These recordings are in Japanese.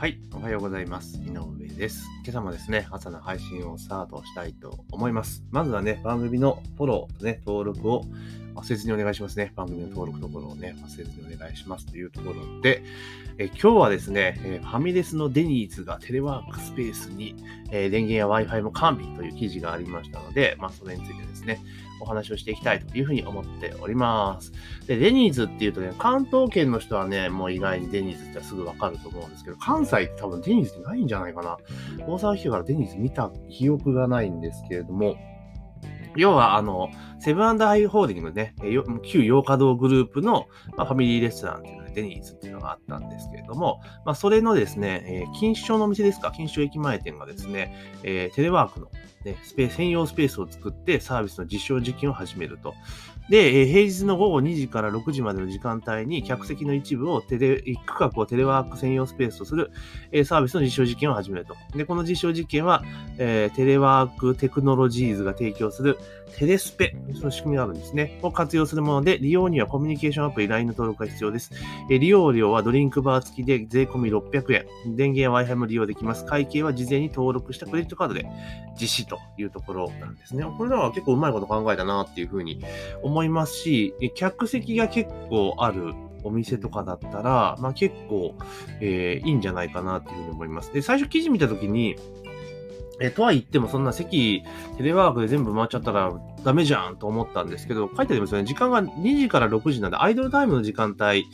はい、おはようございます。井上です。今朝もですね、朝の配信をスタートしたいと思います。まずはね、番組のフォローとね、登録を忘れずにお願いしますね。番組の登録とフォローをね、忘れずにお願いしますというところで、え今日はですね、えファミレスのデニーズがテレワークスペースに、え電源や Wi-Fi も完備という記事がありましたので、まあ、それについてですね、お話をしていきたいというふうに思っております。で、デニーズっていうとね、関東圏の人はね、もう意外にデニーズってすぐわかると思うんですけど、関西って多分デニーズってないんじゃないかな。大阪来てからデニーズ見た記憶がないんですけれども、要は、あの、セブンアイ・ホールディングね、旧洋華堂グループの、ファミリーレストランっていうので、デニーズっていうのがあったんですけれども、まあ、それのですね、えー、錦糸町のお店ですか、錦糸町駅前店がですね、えー、テレワークのね、スペース専用スペースを作ってサービスの実証実験を始めると。で、え平日の午後2時から6時までの時間帯に客席の一部をテレ、一区画をテレワーク専用スペースとするえサービスの実証実験を始めると。で、この実証実験は、え、テレワークテクノロジーズが提供するテレスペ、その仕組みがあるんですね。を活用するもので、利用にはコミュニケーションアプリ LINE の登録が必要です。え利用料はドリンクバー付きで税込み600円。電源 Wi-Fi も利用できます。会計は事前に登録したクレジットカードで実施というところなんですね。これらは結構うまいこと考えたなっていうふうに思い思いますし、客席が結構あるお店とかだったら、まあ結構、えー、いいんじゃないかなっていうふうに思います。で、最初記事見たときに、え、とは言ってもそんな席、テレワークで全部回っちゃったらダメじゃんと思ったんですけど、書いてありますよね。時間が2時から6時なんで、アイドルタイムの時間帯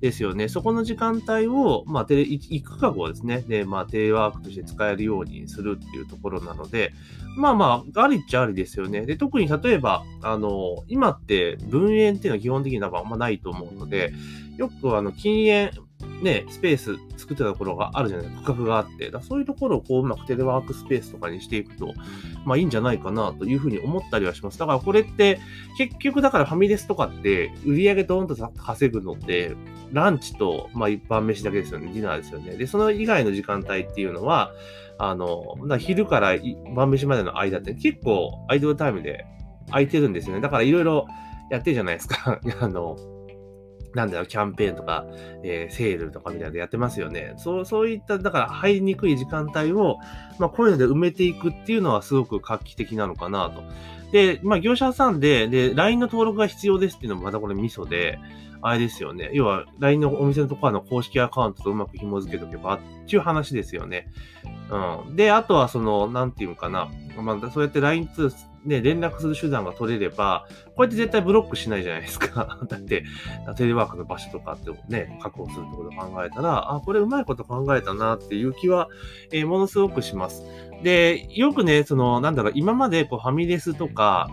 ですよね。そこの時間帯を、まあ、テレ、一区画をですね、で、まあ、テレワークとして使えるようにするっていうところなので、まあまあ、ありっちゃありですよね。で、特に例えば、あの、今って分煙っていうのは基本的にはまあんまないと思うので、よくあの、禁煙、ね、スペース作ってたところがあるじゃないですか、区画があって、だそういうところをこううまくテレワークスペースとかにしていくと、まあいいんじゃないかなというふうに思ったりはします。だからこれって、結局だからファミレスとかって売り上げドーンと稼ぐのって、ランチと、まあ一般飯だけですよね、ディナーですよね。で、その以外の時間帯っていうのは、あの、昼から晩飯までの間って結構アイドルタイムで空いてるんですよね。だからいろいろやってるじゃないですか。あの、なんだろう、キャンペーンとか、えー、セールとかみたいなのやってますよね。そう、そういった、だから入りにくい時間帯を、まあ、こういうので埋めていくっていうのはすごく画期的なのかなと。で、まあ、業者さんで、で、LINE の登録が必要ですっていうのもまたこれミソで、あれですよね。要は、LINE のお店のところの公式アカウントとうまく紐付けとけば、っていう話ですよね。うん。で、あとはその、なんていうのかな。まあ、そうやって LINE 通、ね、連絡する手段が取れれば、こうやって絶対ブロックしないじゃないですか。だって、テレワークの場所とかってね、確保するってことを考えたら、あ、これうまいこと考えたなっていう気は、えー、ものすごくします。で、よくね、その、なんだろう、今までこうファミレスとか、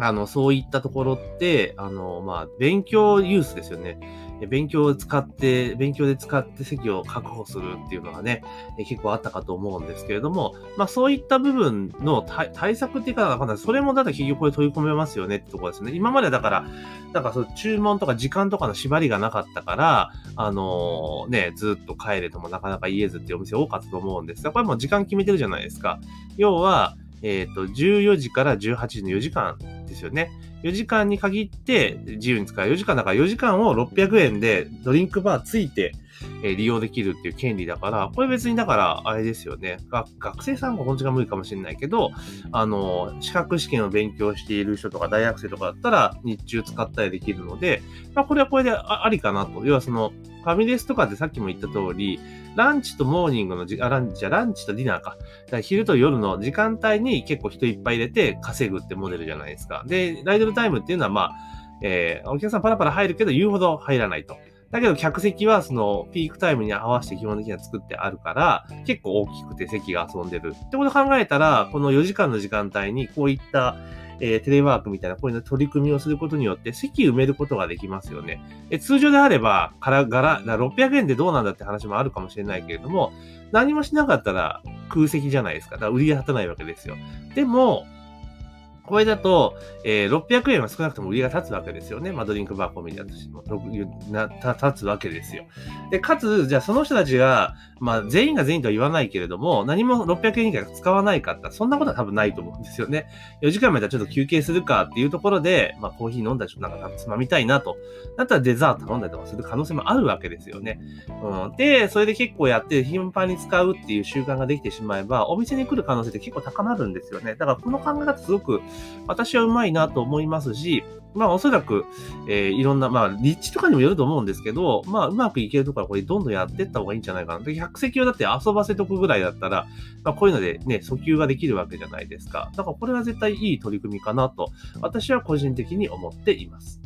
あの、そういったところって、あの、まあ、勉強ユースですよね。勉強を使って、勉強で使って席を確保するっていうのがね、結構あったかと思うんですけれども、まあそういった部分の対策っていうか、それもだって結局これ取り込めますよねってところですね。今までだから、なんかその注文とか時間とかの縛りがなかったから、あのー、ね、ずっと帰れともなかなか言えずっていうお店多かったと思うんですが、これもう時間決めてるじゃないですか。要は、えっ、ー、と、14時から18時の4時間ですよね。4時間に限って自由に使う。4時間だから4時間を600円でドリンクバーついて、え利用できるっていう権利だから、これ別にだから、あれですよね。学生さんはこの時間無理かもしれないけど、あの、資格試験を勉強している人とか大学生とかだったら日中使ったりできるので、まあ、これはこれでありかなと。要はその、ファミレスとかでさっきも言った通り、ランチとモーニングのじ、あ、ランチ、ランチとディナーか。だから昼と夜の時間帯に結構人いっぱい入れて稼ぐってモデルじゃないですか。で、ライドルタイムっていうのはまあ、えー、お客さんパラパラ入るけど言うほど入らないと。だけど客席はそのピークタイムに合わせて基本的には作ってあるから、結構大きくて席が遊んでる。ってことを考えたら、この4時間の時間帯にこういった、えー、テレワークみたいなこういう取り組みをすることによって席埋めることができますよね。え通常であれば、からがら、600円でどうなんだって話もあるかもしれないけれども、何もしなかったら空席じゃないですか。だから売りが立たないわけですよ。でも、これだと、えー、600円は少なくとも売りが立つわけですよね。まあ、ドリンクバーコミだとしても、な立つわけですよ。で、かつ、じゃあその人たちが、まあ、全員が全員とは言わないけれども、何も600円以下使わないかった、そんなことは多分ないと思うんですよね。4時間まではちょっと休憩するかっていうところで、まあ、コーヒー飲んだり、ちょっとなんかつまみたいなと。だったらデザート頼んだりとかする可能性もあるわけですよね。うん。で、それで結構やって、頻繁に使うっていう習慣ができてしまえば、お店に来る可能性って結構高まるんですよね。だからこの考え方すごく私はうまいなと思いますし、まあおそらく、えー、いろんな、まあ立地とかにもよると思うんですけど、まあうまくいけるところはこれどんどんやっていった方がいいんじゃないかな。で、100席をだって遊ばせとくぐらいだったら、まあこういうのでね、訴求ができるわけじゃないですか。だからこれは絶対いい取り組みかなと、私は個人的に思っています。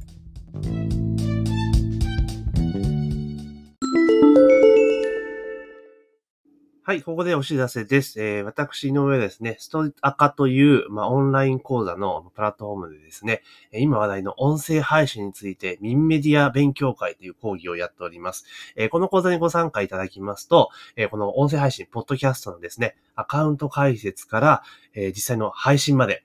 はい、ここでお知らせです。えー、私の上ですね、ストアカという、まあ、オンライン講座のプラットフォームでですね、今話題の音声配信について、ミンメディア勉強会という講義をやっております。えー、この講座にご参加いただきますと、えー、この音声配信、ポッドキャストのですね、アカウント解説から、え実際の配信まで、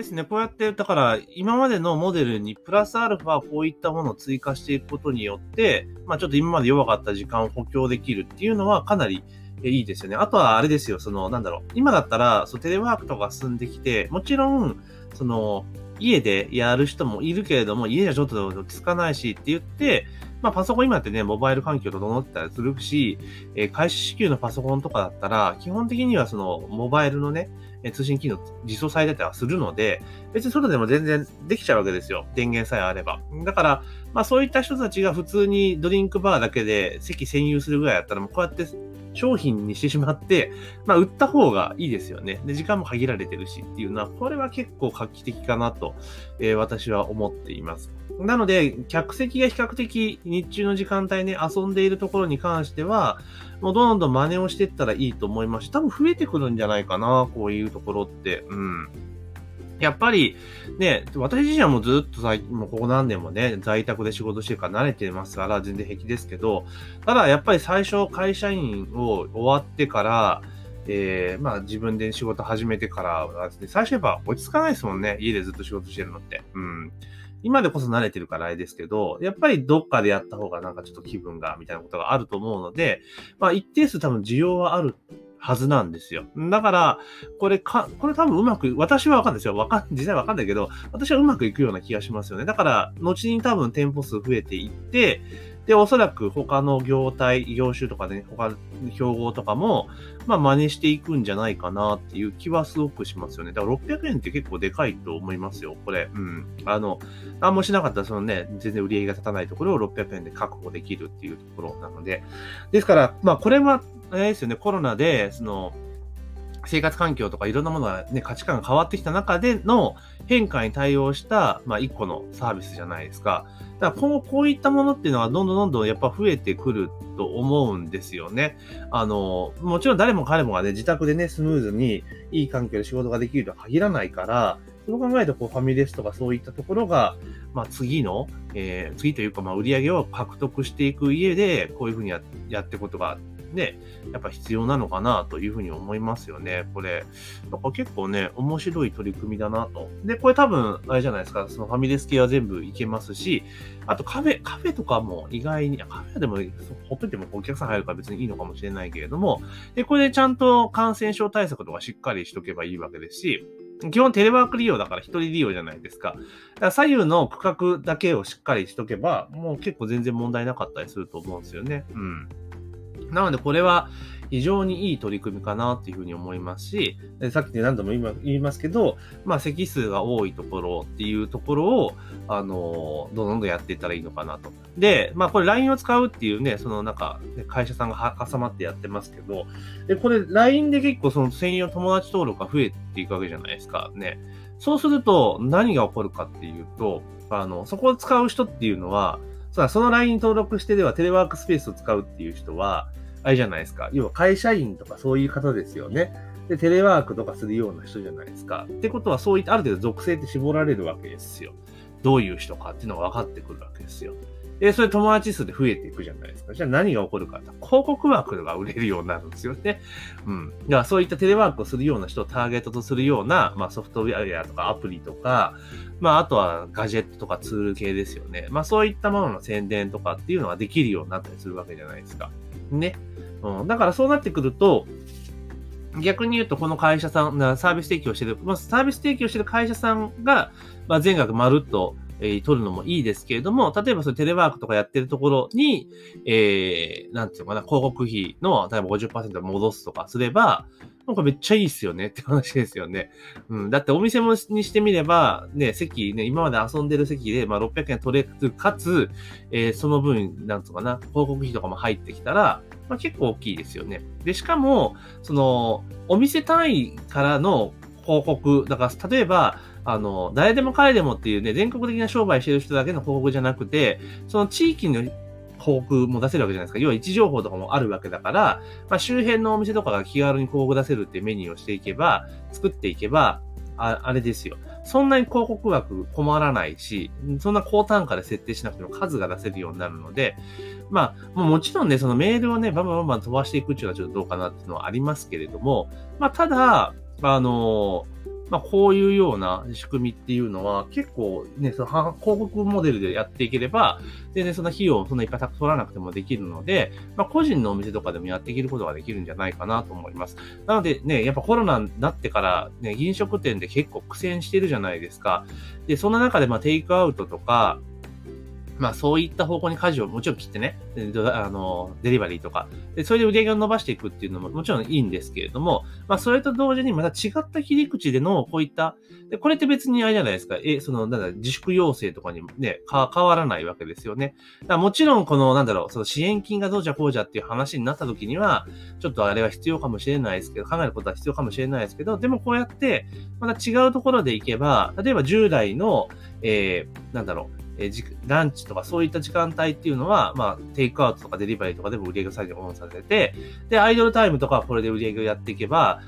ですね。こうやって、だから、今までのモデルにプラスアルファこういったものを追加していくことによって、まあちょっと今まで弱かった時間を補強できるっていうのはかなりいいですよね。あとはあれですよ、その、なんだろう。今だったら、そうテレワークとか進んできて、もちろん、その、家でやる人もいるけれども、家じゃちょっと落ち着かないしって言って、まあパソコン今ってね、モバイル環境整ってたりするし、えー、開始支給のパソコンとかだったら、基本的にはその、モバイルのね、通信機能実装されてたりはするので、別に外でも全然できちゃうわけですよ。電源さえあれば。だから、まあそういった人たちが普通にドリンクバーだけで席占有するぐらいだったら、もうこうやって商品にしてしまって、まあ売った方がいいですよね。で、時間も限られてるしっていうのは、これは結構画期的かなと、えー、私は思っています。なので、客席が比較的日中の時間帯ね、遊んでいるところに関しては、もうどんどん真似をしていったらいいと思いますし、多分増えてくるんじゃないかな、こういうところって。うん。やっぱり、ね、私自身はもうずっと在、もうここ何年もね、在宅で仕事してるから慣れてますから全然平気ですけど、ただやっぱり最初会社員を終わってから、えー、まあ自分で仕事始めてからはですね、最初やっぱ落ち着かないですもんね。家でずっと仕事してるのって。うん。今でこそ慣れてるからあれですけど、やっぱりどっかでやった方がなんかちょっと気分が、みたいなことがあると思うので、まあ一定数多分需要はあるはずなんですよ。だから、これか、これ多分うまく、私はわかんないですよ。わかん、実際わかんないけど、私はうまくいくような気がしますよね。だから、後に多分店舗数増えていって、で、おそらく他の業態、業種とかね、他の競合とかも、まあ真似していくんじゃないかなっていう気はすごくしますよね。だから600円って結構でかいと思いますよ、これ。うん。あの、何もしなかったらそのね、全然売り上げが立たないところを600円で確保できるっていうところなので。ですから、まあこれは、あれですよね、コロナで、その、生活環境とかいろんなものがね、価値観が変わってきた中での変化に対応した、まあ一個のサービスじゃないですか。だから今後こういったものっていうのはどんどんどんどんやっぱ増えてくると思うんですよね。あの、もちろん誰も彼もがね、自宅でね、スムーズにいい環境で仕事ができるとは限らないから、そう考えるとこうファミレスとかそういったところが、まあ次の、えー、次というかまあ売り上げを獲得していく家で、こういうふうにややってことがね、やっぱ必要なのかなというふうに思いますよね。これ、なんか結構ね、面白い取り組みだなと。で、これ多分、あれじゃないですか、そのファミレス系は全部いけますし、あとカフェ、カフェとかも意外に、カフェでもほっといてもお客さん入るから別にいいのかもしれないけれども、で、これでちゃんと感染症対策とかしっかりしとけばいいわけですし、基本テレワーク利用だから一人利用じゃないですか。だから左右の区画だけをしっかりしとけば、もう結構全然問題なかったりすると思うんですよね。うん。なのでこれは非常にいい取り組みかなっていうふうに思いますし、さっき何度も言いますけど、まあ席数が多いところっていうところを、あの、どんどんやっていったらいいのかなと。で、まあこれ LINE を使うっていうね、そのなんか、会社さんが挟まってやってますけど、で、これ LINE で結構その専用友達登録が増えていくわけじゃないですか。ね。そうすると何が起こるかっていうと、あの、そこを使う人っていうのは、その LINE 登録してではテレワークスペースを使うっていう人は、あれじゃないですか。要は会社員とかそういう方ですよね。で、テレワークとかするような人じゃないですか。ってことは、そういったある程度属性って絞られるわけですよ。どういう人かっていうのが分かってくるわけですよ。で、それ友達数で増えていくじゃないですか。じゃあ何が起こるかって、広告枠が売れるようになるんですよね。うん。だからそういったテレワークをするような人をターゲットとするような、まあソフトウェアとかアプリとか、まああとはガジェットとかツール系ですよね。まあそういったものの宣伝とかっていうのができるようになったりするわけじゃないですか。ね。うん。だからそうなってくると、逆に言うと、この会社さん、サービス提供してる、まあ、サービス提供してる会社さんが、まあ、全額まるっと、えー、取るのもいいですけれども、例えばそのテレワークとかやってるところに、えー、なんていうのかな、広告費の、例えば50%戻すとかすれば、なんかめっちゃいいっすよねって話ですよね。うん。だってお店もにしてみれば、ね、席ね、今まで遊んでる席で、まあ600円取れる、かつ、えー、その分、なんつうかな、広告費とかも入ってきたら、まあ結構大きいですよね。で、しかも、その、お店単位からの広告、だから例えば、あの、誰でも彼でもっていうね、全国的な商売してる人だけの広告じゃなくて、その地域の広告も出せるわけじゃないですか。要は位置情報とかもあるわけだから、まあ、周辺のお店とかが気軽に広告出せるっていうメニューをしていけば、作っていけば、ああれですよ。そんなに広告枠困らないし、そんな高単価で設定しなくても数が出せるようになるので、まあ、もちろんね、そのメールをね、バンバンバンバン飛ばしていくっていうのはちょっとどうかなっていうのはありますけれども、まあ、ただ、あのまあ、こういうような仕組みっていうのは結構ね、その広告モデルでやっていければ、全然その費用をそんないっぱい取らなくてもできるので、まあ、個人のお店とかでもやっていけることができるんじゃないかなと思います。なのでね、やっぱコロナになってからね、飲食店で結構苦戦してるじゃないですか。で、そんな中でまあテイクアウトとか、まあそういった方向に舵をもちろん切ってね、あの、デリバリーとか、で、それで売り上げを伸ばしていくっていうのももちろんいいんですけれども、まあそれと同時にまた違った切り口でのこういった、でこれって別にあれじゃないですか、え、その、なんだ、自粛要請とかにね、変わらないわけですよね。だからもちろんこの、なんだろう、その支援金がどうじゃこうじゃっていう話になった時には、ちょっとあれは必要かもしれないですけど、考えることは必要かもしれないですけど、でもこうやって、また違うところで行けば、例えば従来の、えー、なんだろう、えランチとかそういった時間帯っていうのは、まあ、テイクアウトとかデリバリーとかでも売り上げ作業をさせて、で、アイドルタイムとかはこれで売り上げをやっていけば、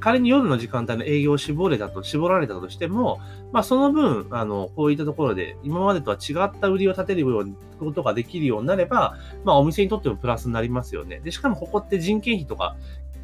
仮に夜の時間帯の営業を絞れたと、絞られたとしても、まあその分、あの、こういったところで、今までとは違った売りを立てるように、ことができるようになれば、まあお店にとってもプラスになりますよね。で、しかもここって人件費とか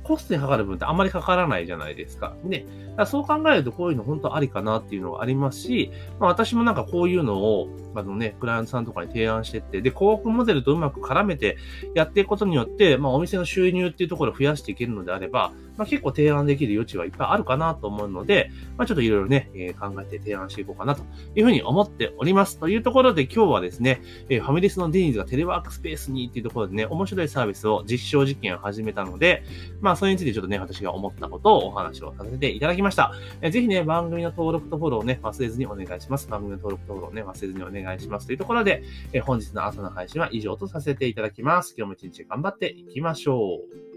コストにかかる分ってあんまりかからないじゃないですか。ね。だそう考えるとこういうの本当ありかなっていうのがありますし、まあ私もなんかこういうのを、あのね、クライアントさんとかに提案してって、で、広告モデルとうまく絡めてやっていくことによって、まあお店の収入っていうところを増やしていけるのであれば、まあ結構提案できる余地はいっぱいあるかなと思うので、まあちょっといろいろね、えー、考えて提案していこうかなというふうに思っております。というところで今日はですね、えー、ファミレスのデニーズがテレワークスペースにっていうところでね、面白いサービスを実証実験を始めたので、まあそれについてちょっとね、私が思ったことをお話をさせていただきました。えー、ぜひね、番組の登録とフォローをね、忘れずにお願いします。番組の登録とフォローをね、忘れずにお願いします。というところで、えー、本日の朝の配信は以上とさせていただきます。今日も一日頑張っていきましょう。